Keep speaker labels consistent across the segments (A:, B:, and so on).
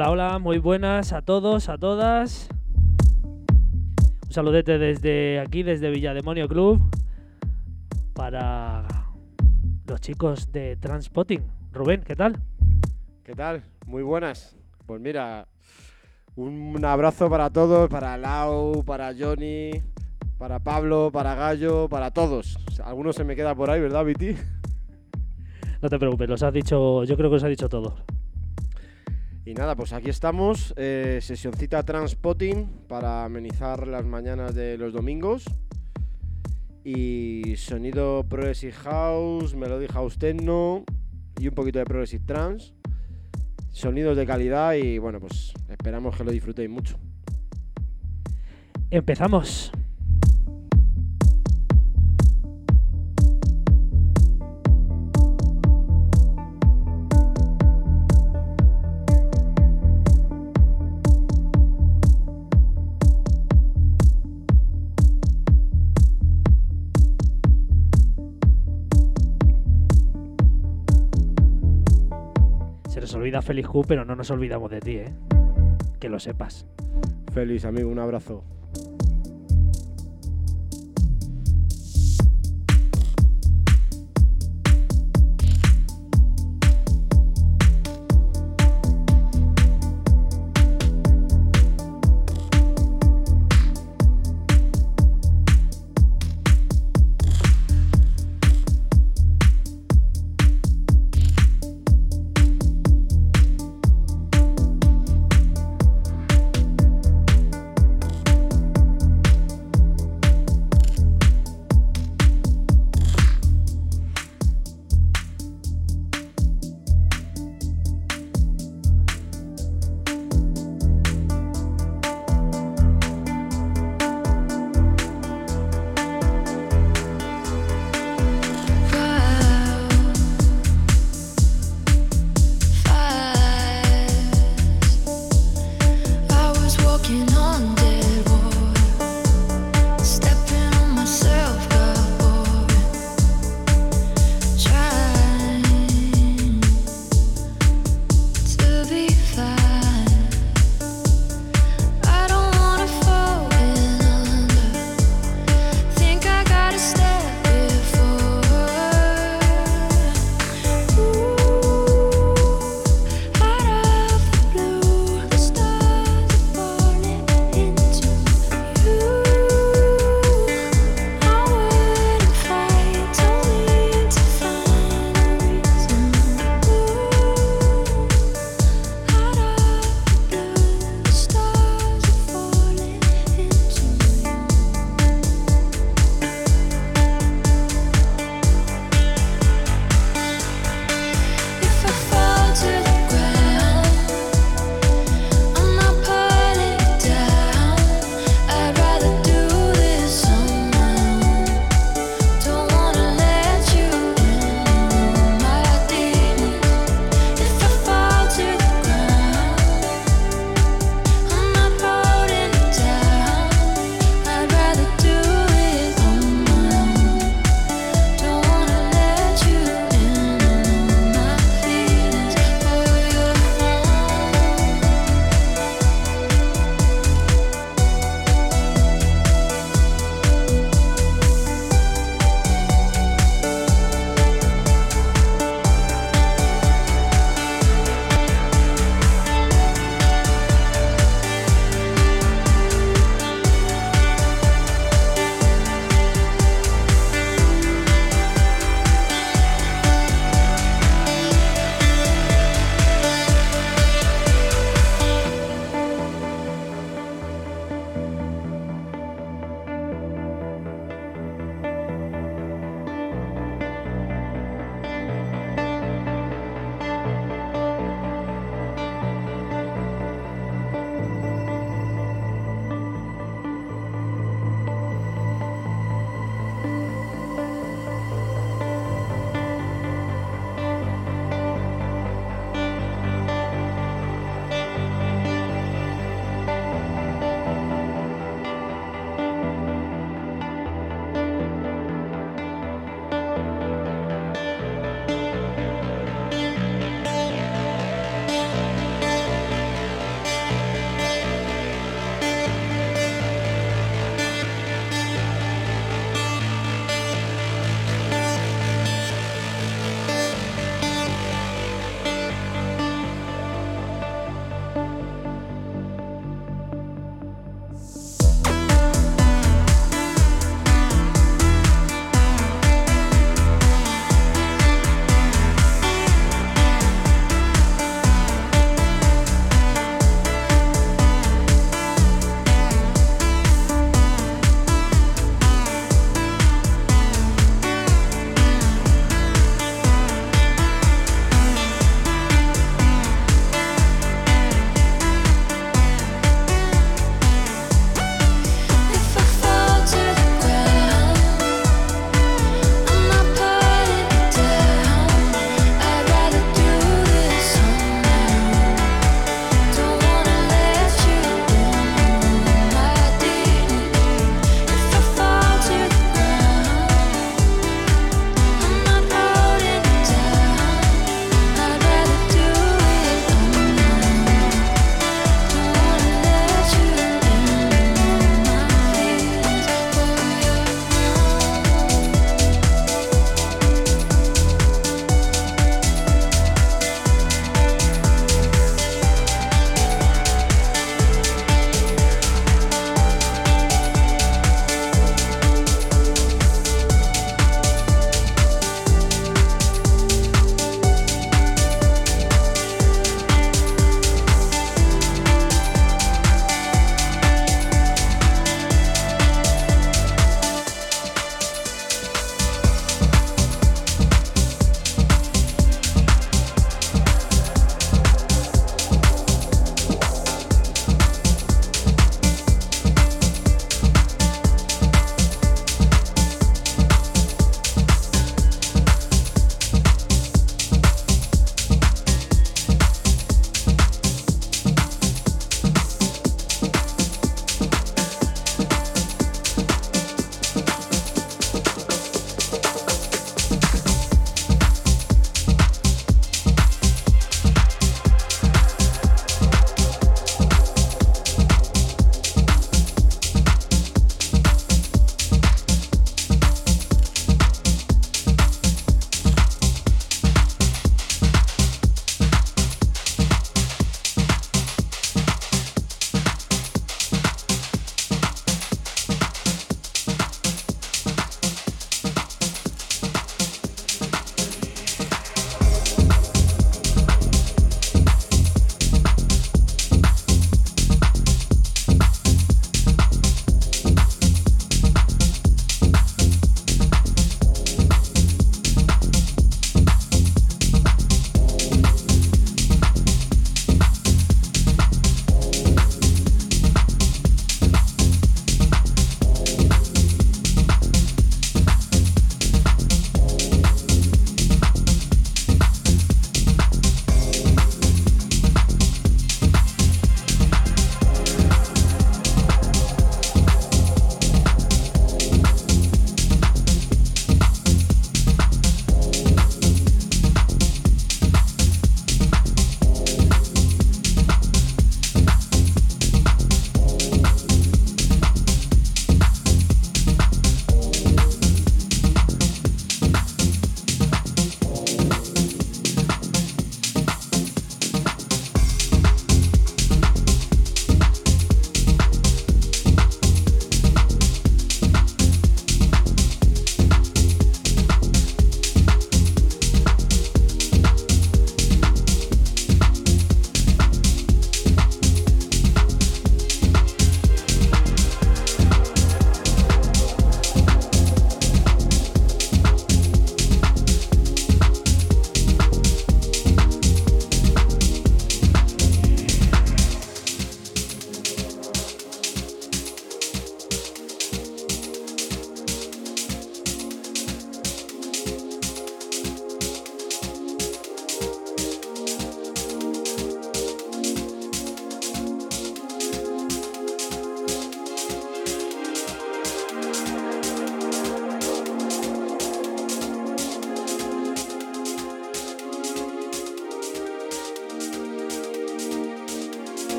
A: Hola, hola, muy buenas a todos, a todas. Un saludete desde aquí, desde Villademonio Club, para los chicos de Transpotting. Rubén, ¿qué tal?
B: ¿Qué tal? Muy buenas. Pues mira, un abrazo para todos, para Lau, para Johnny, para Pablo, para Gallo, para todos. Algunos se me queda por ahí, ¿verdad, Viti?
A: No te preocupes, los has dicho, yo creo que os ha dicho todos.
B: Y nada, pues aquí estamos, eh, sesioncita Transpotting para amenizar las mañanas de los domingos. Y sonido Progressive House, Melody House Techno y un poquito de Progressive Trance. Sonidos de calidad y bueno, pues esperamos que lo disfrutéis mucho.
A: Empezamos. Olvida Feliz Q, pero no nos olvidamos de ti, ¿eh? Que lo sepas.
B: Feliz, amigo, un abrazo.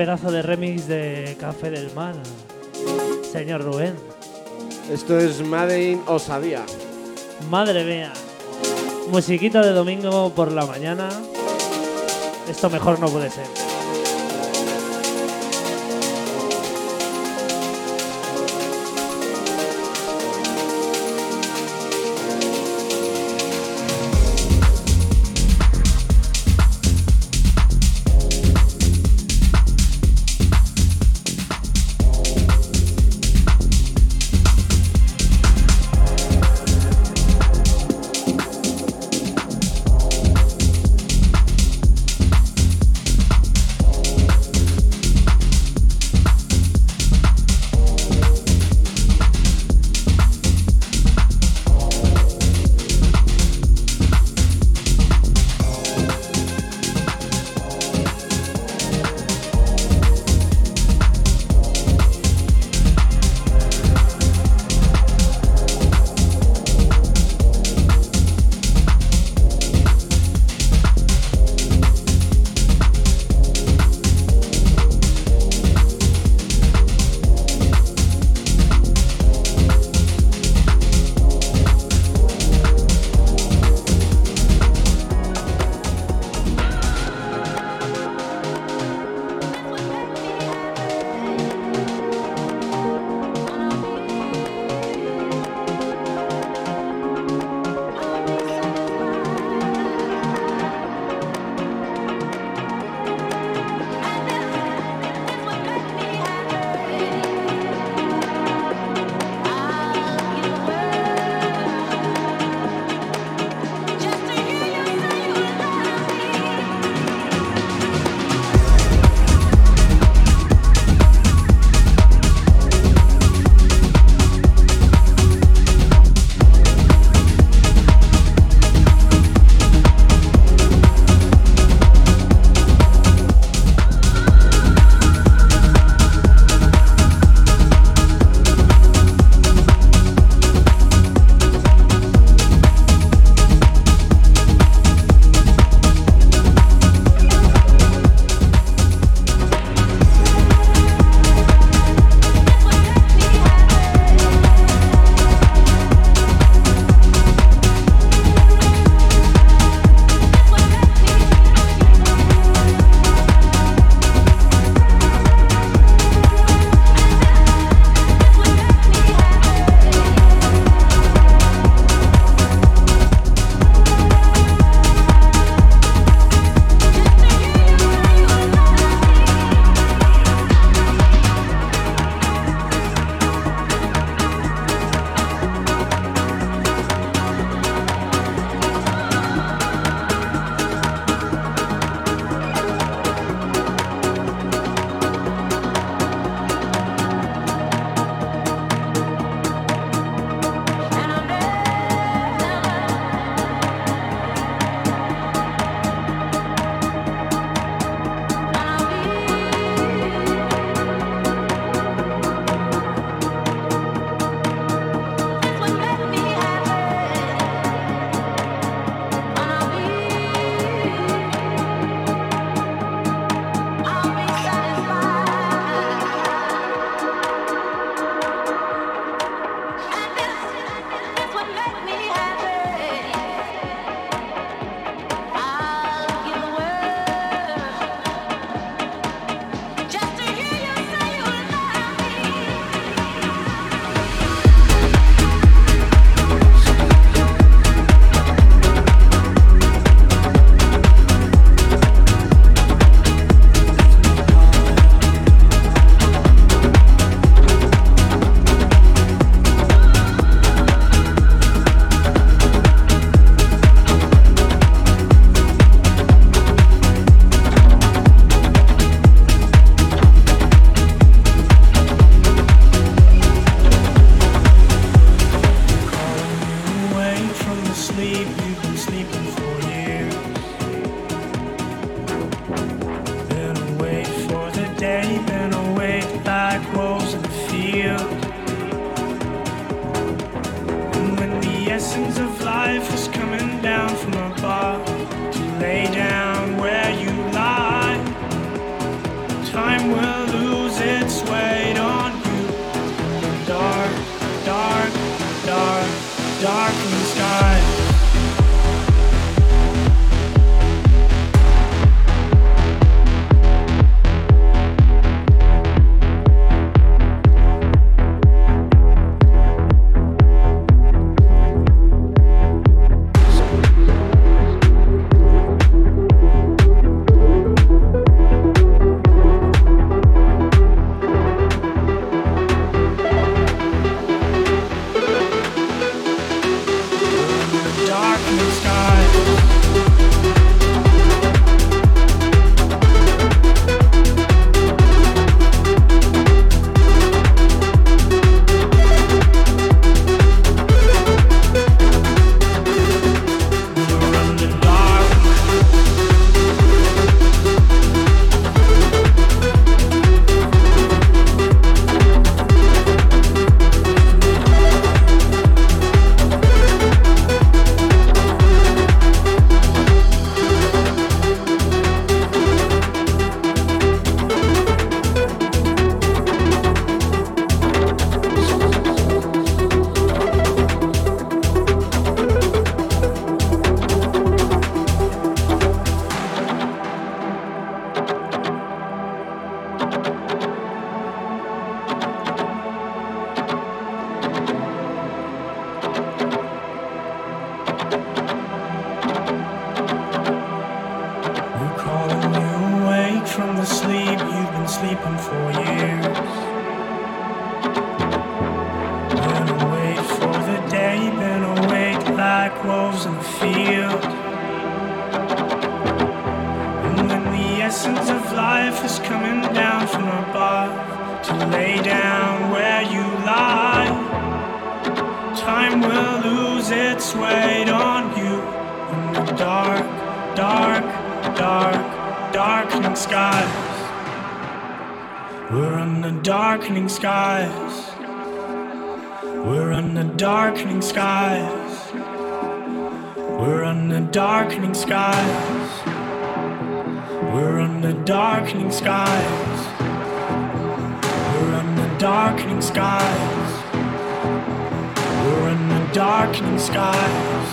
A: Pedazo de remix de Café del Mar, señor Rubén.
B: Esto es Made in Osadía.
A: Madre mía. Musiquita de domingo por la mañana. Esto mejor no puede ser. like wolves in the field.
C: And when the essence of life is coming down from above to lay down where you lie, time will lose its weight on you in the dark, dark, dark, darkening
D: skies. We're under darkening skies. We're under darkening skies. We're under darkening skies. We're under darkening skies. We're under darkening skies. We're under darkening skies.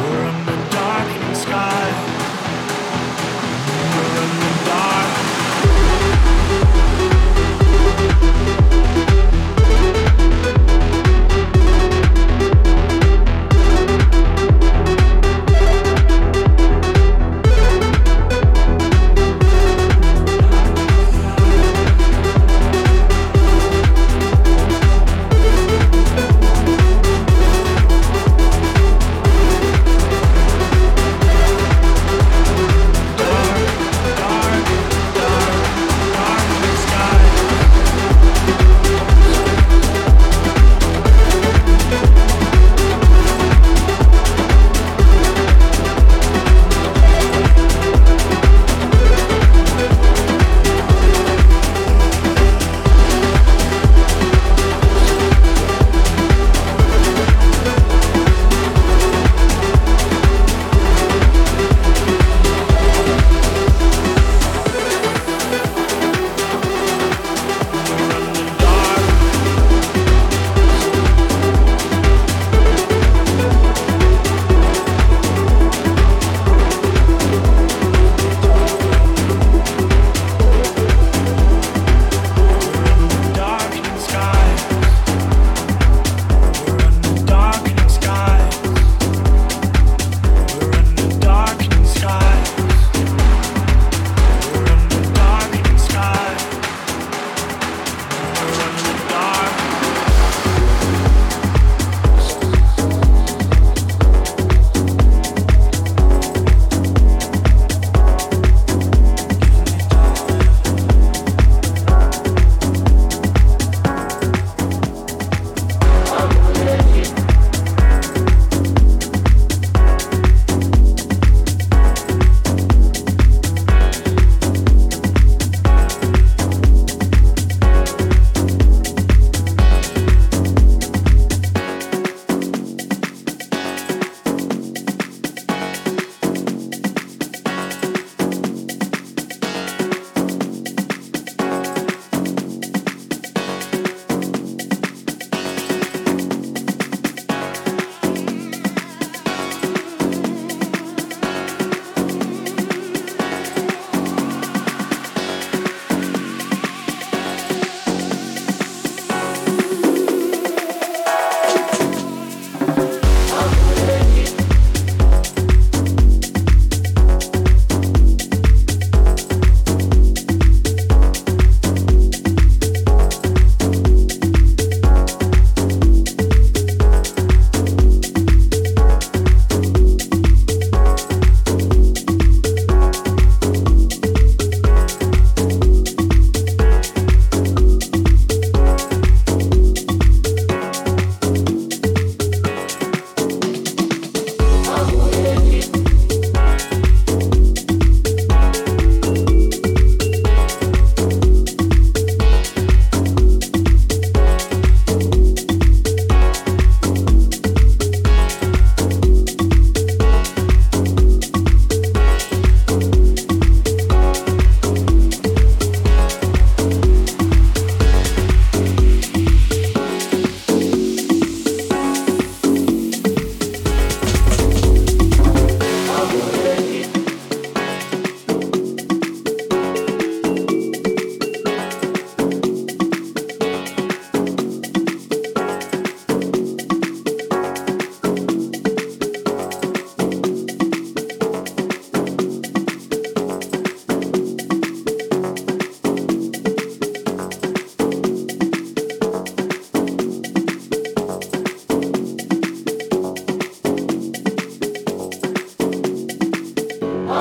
D: We're
E: under darkening skies. We're under dark.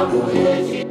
E: 主耶稣。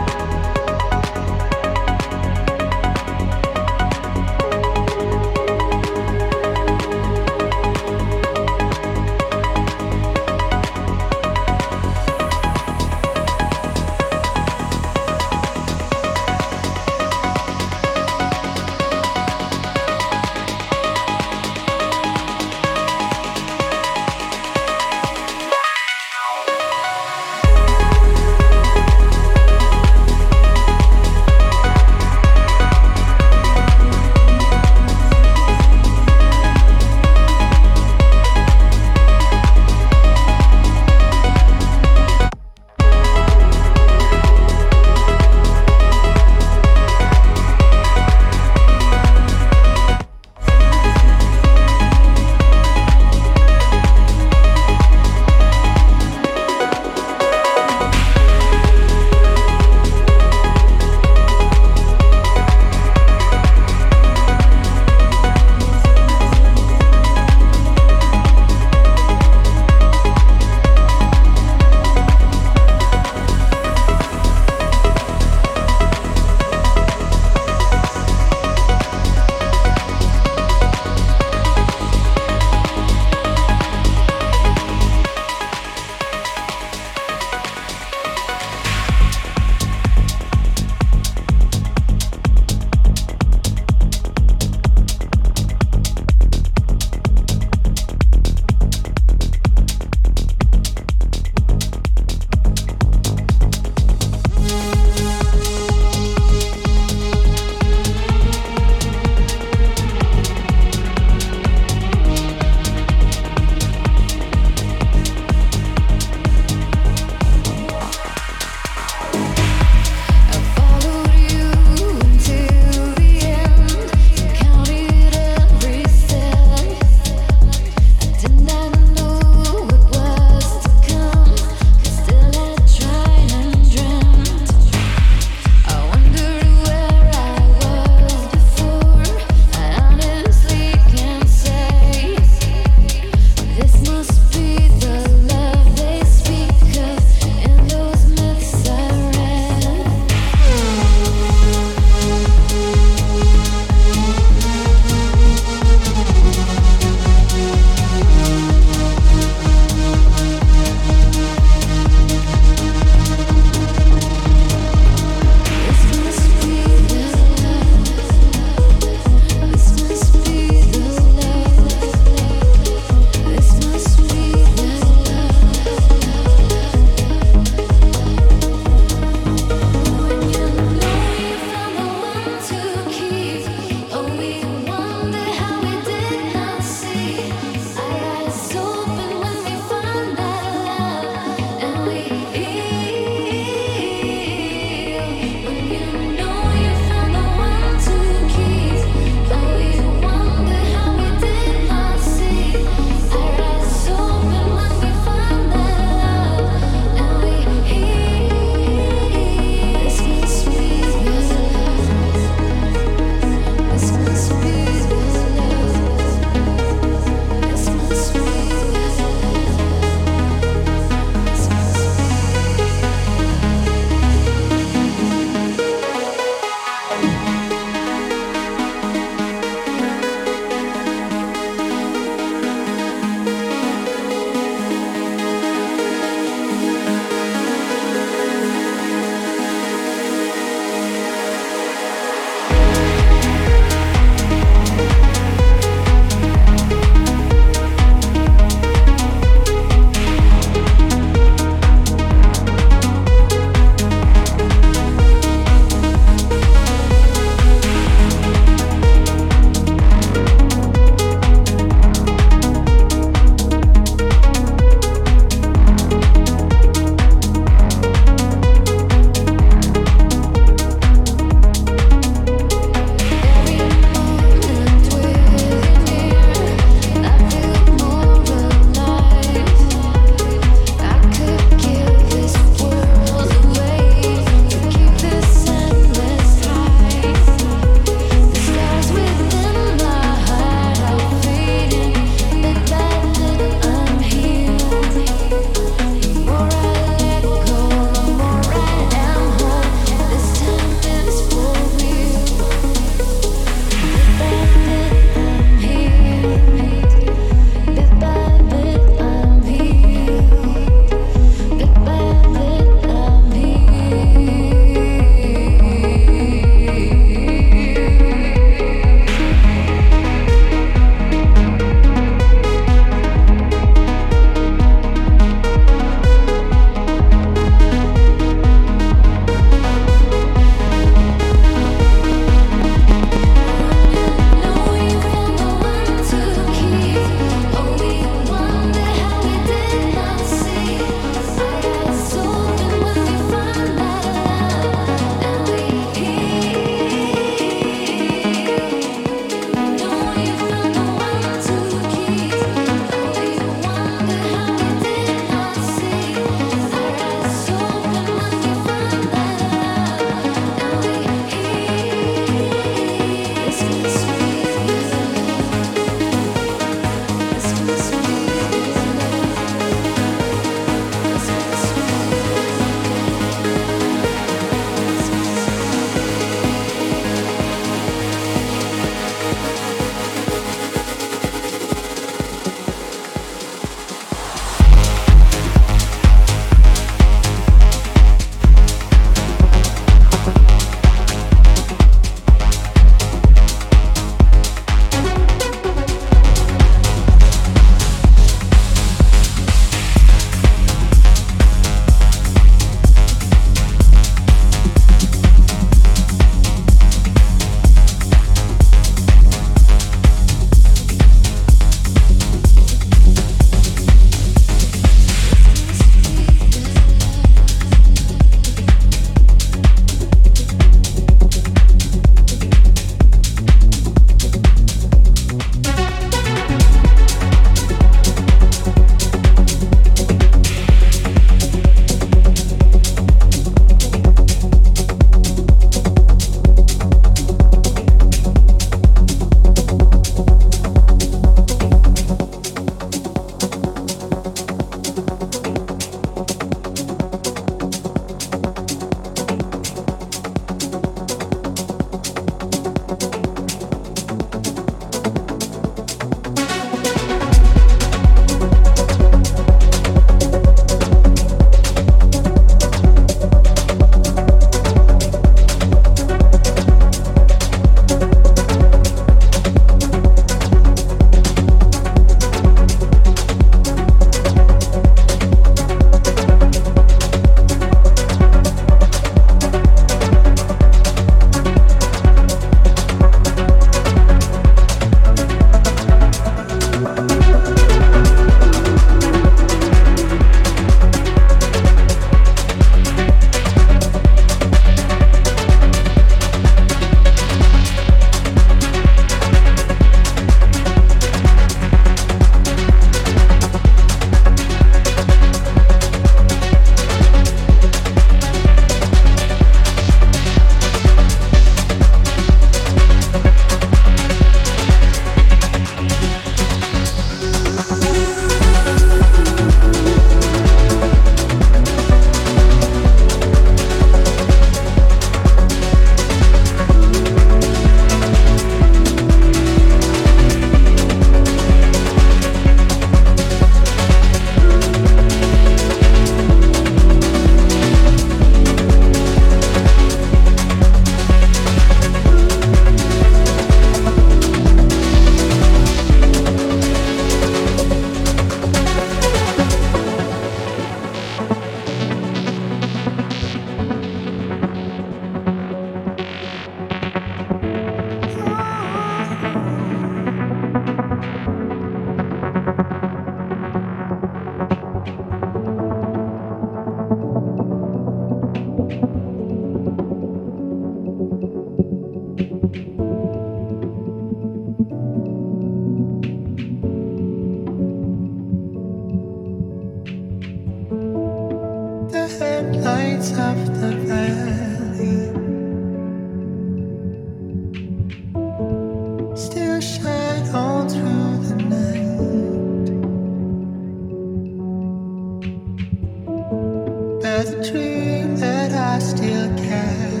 E: there's a dream that I still carry.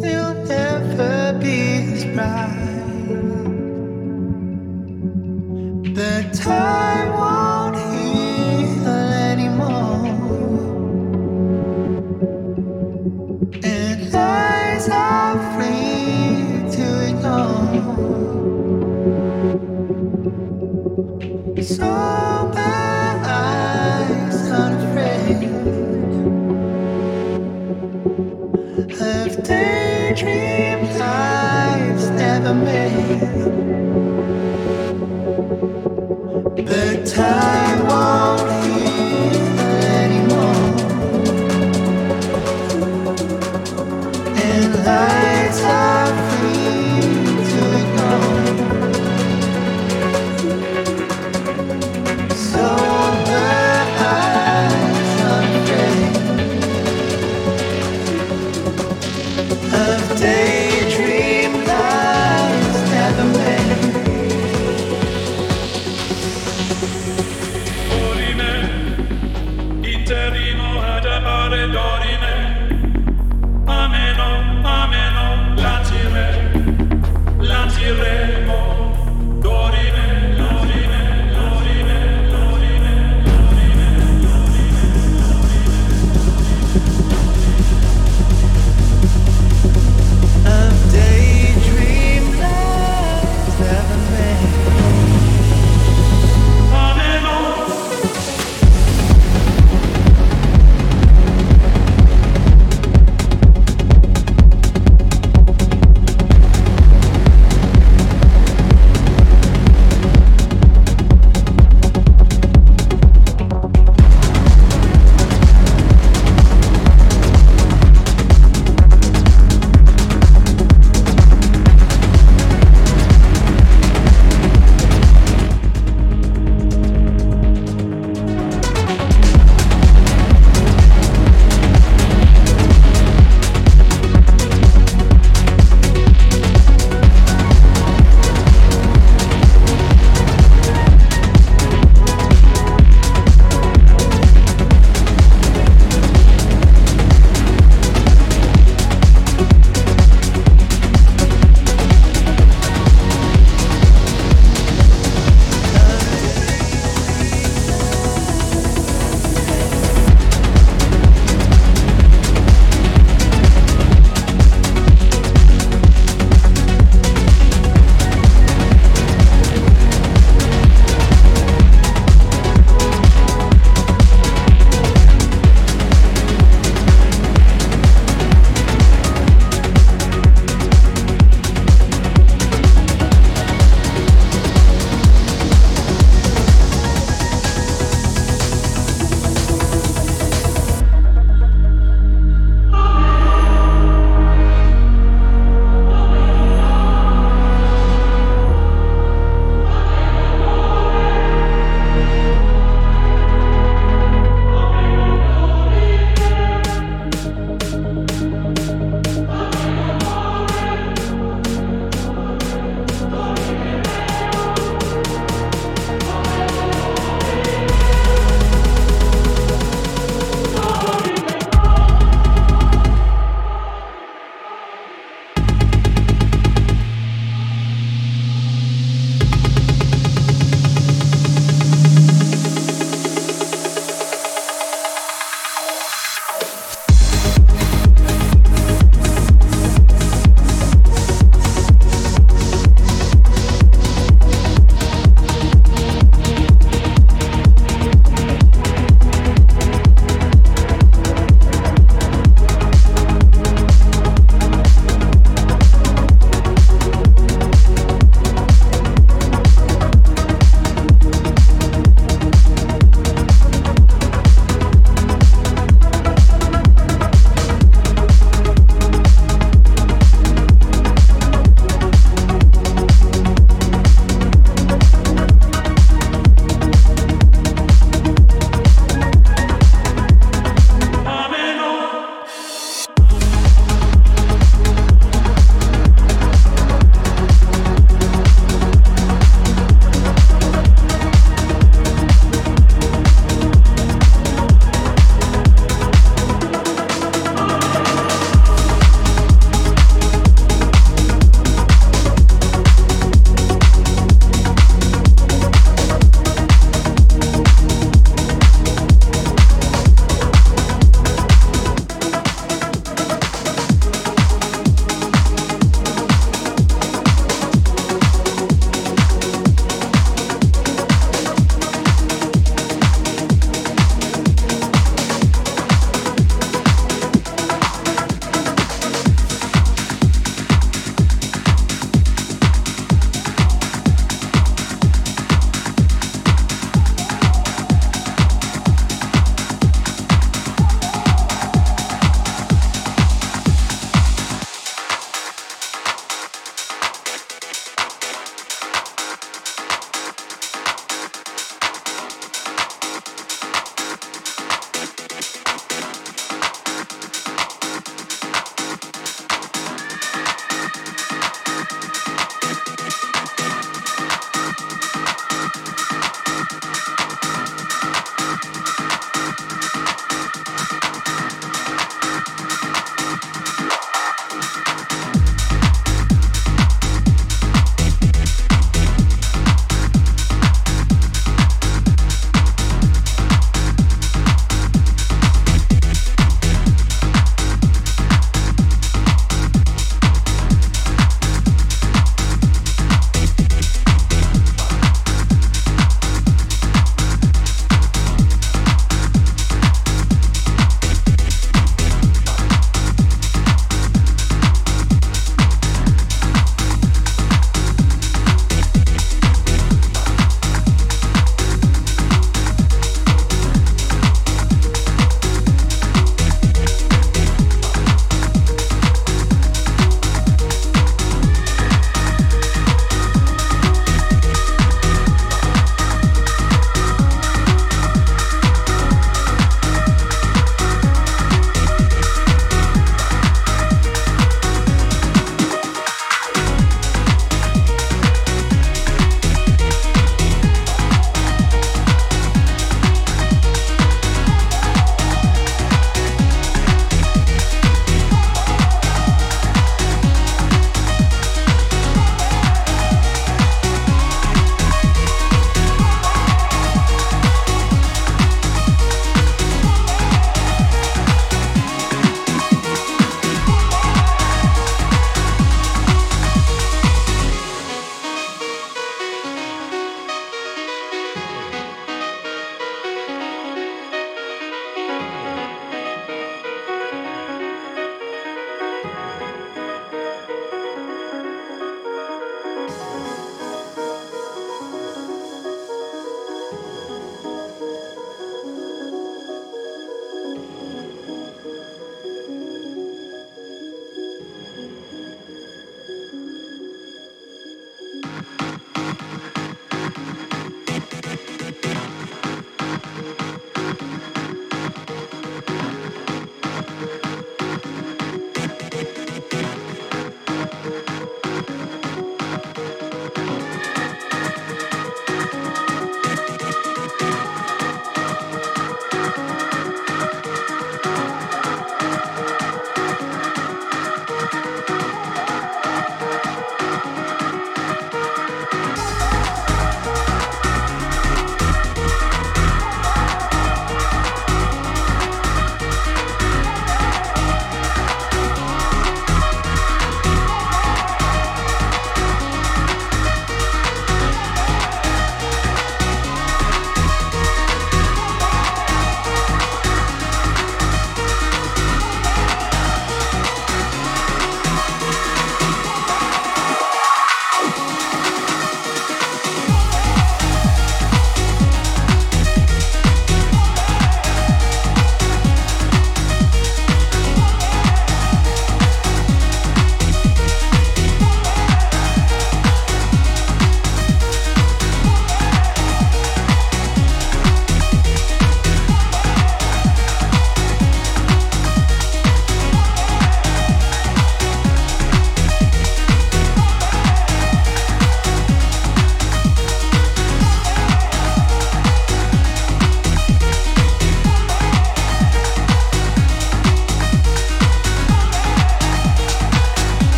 E: will never be as bright. time.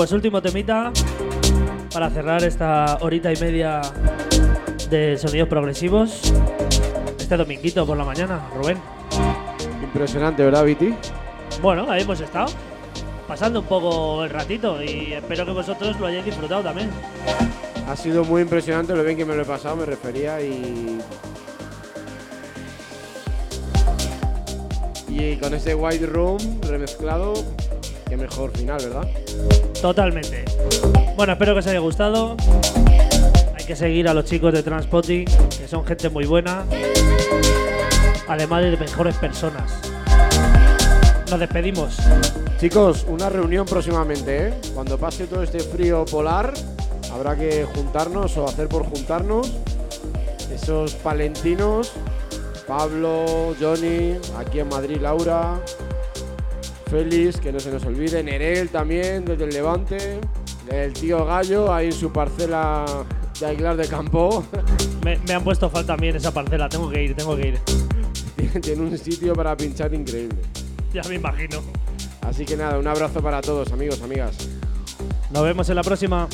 A: Pues último temita para cerrar esta horita y media de sonidos progresivos. Este dominguito por la mañana, Rubén.
B: Impresionante, ¿verdad, Viti?
A: Bueno, ahí hemos estado. Pasando un poco el ratito y espero que vosotros lo hayáis disfrutado también.
B: Ha sido muy impresionante lo bien que me lo he pasado, me refería y. Y con ese White Room remezclado, qué mejor final, ¿verdad?
A: Totalmente. Bueno, espero que os haya gustado. Hay que seguir a los chicos de Transpotting, que son gente muy buena. Además de mejores personas. Nos despedimos.
B: Chicos, una reunión próximamente, ¿eh? Cuando pase todo este frío polar, habrá que juntarnos o hacer por juntarnos. Esos palentinos, Pablo, Johnny, aquí en Madrid Laura, Félix, que no se nos olvide, Nerel también, desde el Levante, el tío Gallo, ahí en su parcela de Aguilar de Campo.
A: Me, me han puesto falta a mí en esa parcela. Tengo que ir, tengo que ir.
B: Tiene un sitio para pinchar increíble.
A: Ya me imagino.
B: Así que nada, un abrazo para todos, amigos, amigas.
A: Nos vemos en la próxima.